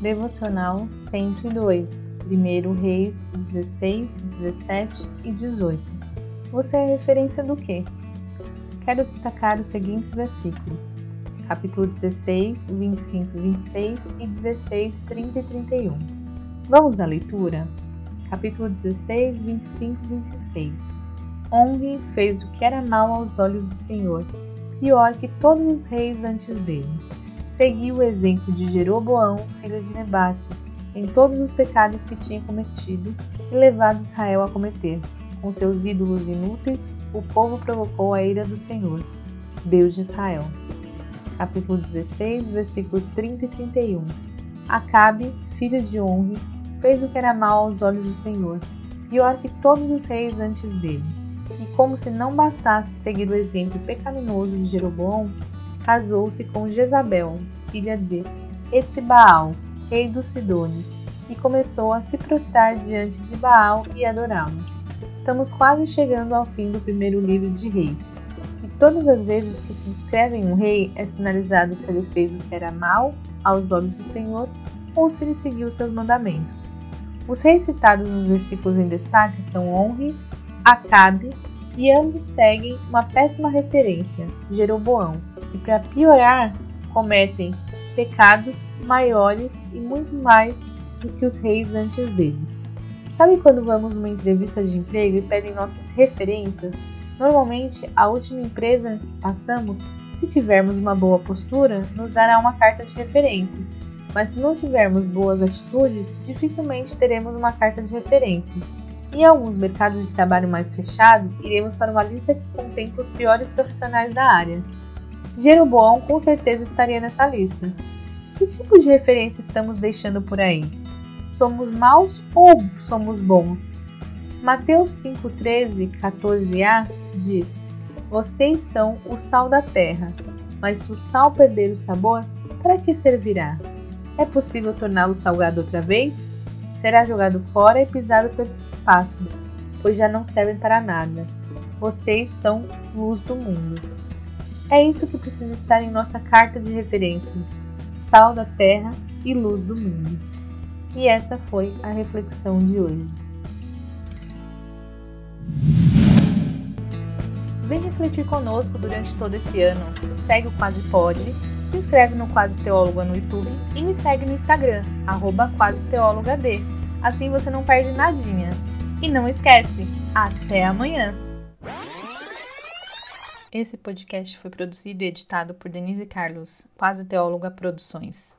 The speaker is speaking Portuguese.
Devocional 102, 1 Reis 16, 17 e 18. Você é referência do quê? Quero destacar os seguintes versículos: capítulo 16, 25 e 26 e 16, 30 e 31. Vamos à leitura? Capítulo 16, 25 e 26. Ongue fez o que era mal aos olhos do Senhor, pior que todos os reis antes dele. Seguiu o exemplo de Jeroboão, filho de Nebate, em todos os pecados que tinha cometido e levado Israel a cometer. Com seus ídolos inúteis, o povo provocou a ira do Senhor, Deus de Israel. Capítulo 16, versículos 30 e 31. Acabe, filho de Onre, fez o que era mal aos olhos do Senhor, pior que todos os reis antes dele. E como se não bastasse seguir o exemplo pecaminoso de Jeroboão, casou-se com Jezabel, filha de Etibaal, rei dos Sidônios, e começou a se prostrar diante de Baal e adorá-lo. Estamos quase chegando ao fim do primeiro livro de Reis, e todas as vezes que se descreve um rei é sinalizado se ele fez o que era mal aos olhos do Senhor ou se ele seguiu seus mandamentos. Os reis citados nos versículos em destaque são Onri, Acabe, e ambos seguem uma péssima referência, Jeroboão, e para piorar, cometem pecados maiores e muito mais do que os reis antes deles. Sabe quando vamos numa entrevista de emprego e pedem nossas referências? Normalmente, a última empresa que passamos, se tivermos uma boa postura, nos dará uma carta de referência, mas se não tivermos boas atitudes, dificilmente teremos uma carta de referência. Em alguns mercados de trabalho mais fechados, iremos para uma lista que contempla os piores profissionais da área. Jeroboão com certeza estaria nessa lista. Que tipo de referência estamos deixando por aí? Somos maus ou somos bons? Mateus 5:13, 14a diz: Vocês são o sal da terra, mas se o sal perder o sabor, para que servirá? É possível torná-lo salgado outra vez? Será jogado fora e pisado que passam, pois já não servem para nada. Vocês são luz do mundo. É isso que precisa estar em nossa carta de referência: sal da terra e luz do mundo. E essa foi a reflexão de hoje. Vem refletir conosco durante todo esse ano. Segue o Quase Pode se inscreve no Quase Teóloga no YouTube e me segue no Instagram, arroba Quase. Assim você não perde nadinha. E não esquece, até amanhã! Esse podcast foi produzido e editado por Denise Carlos, Quase Teóloga Produções.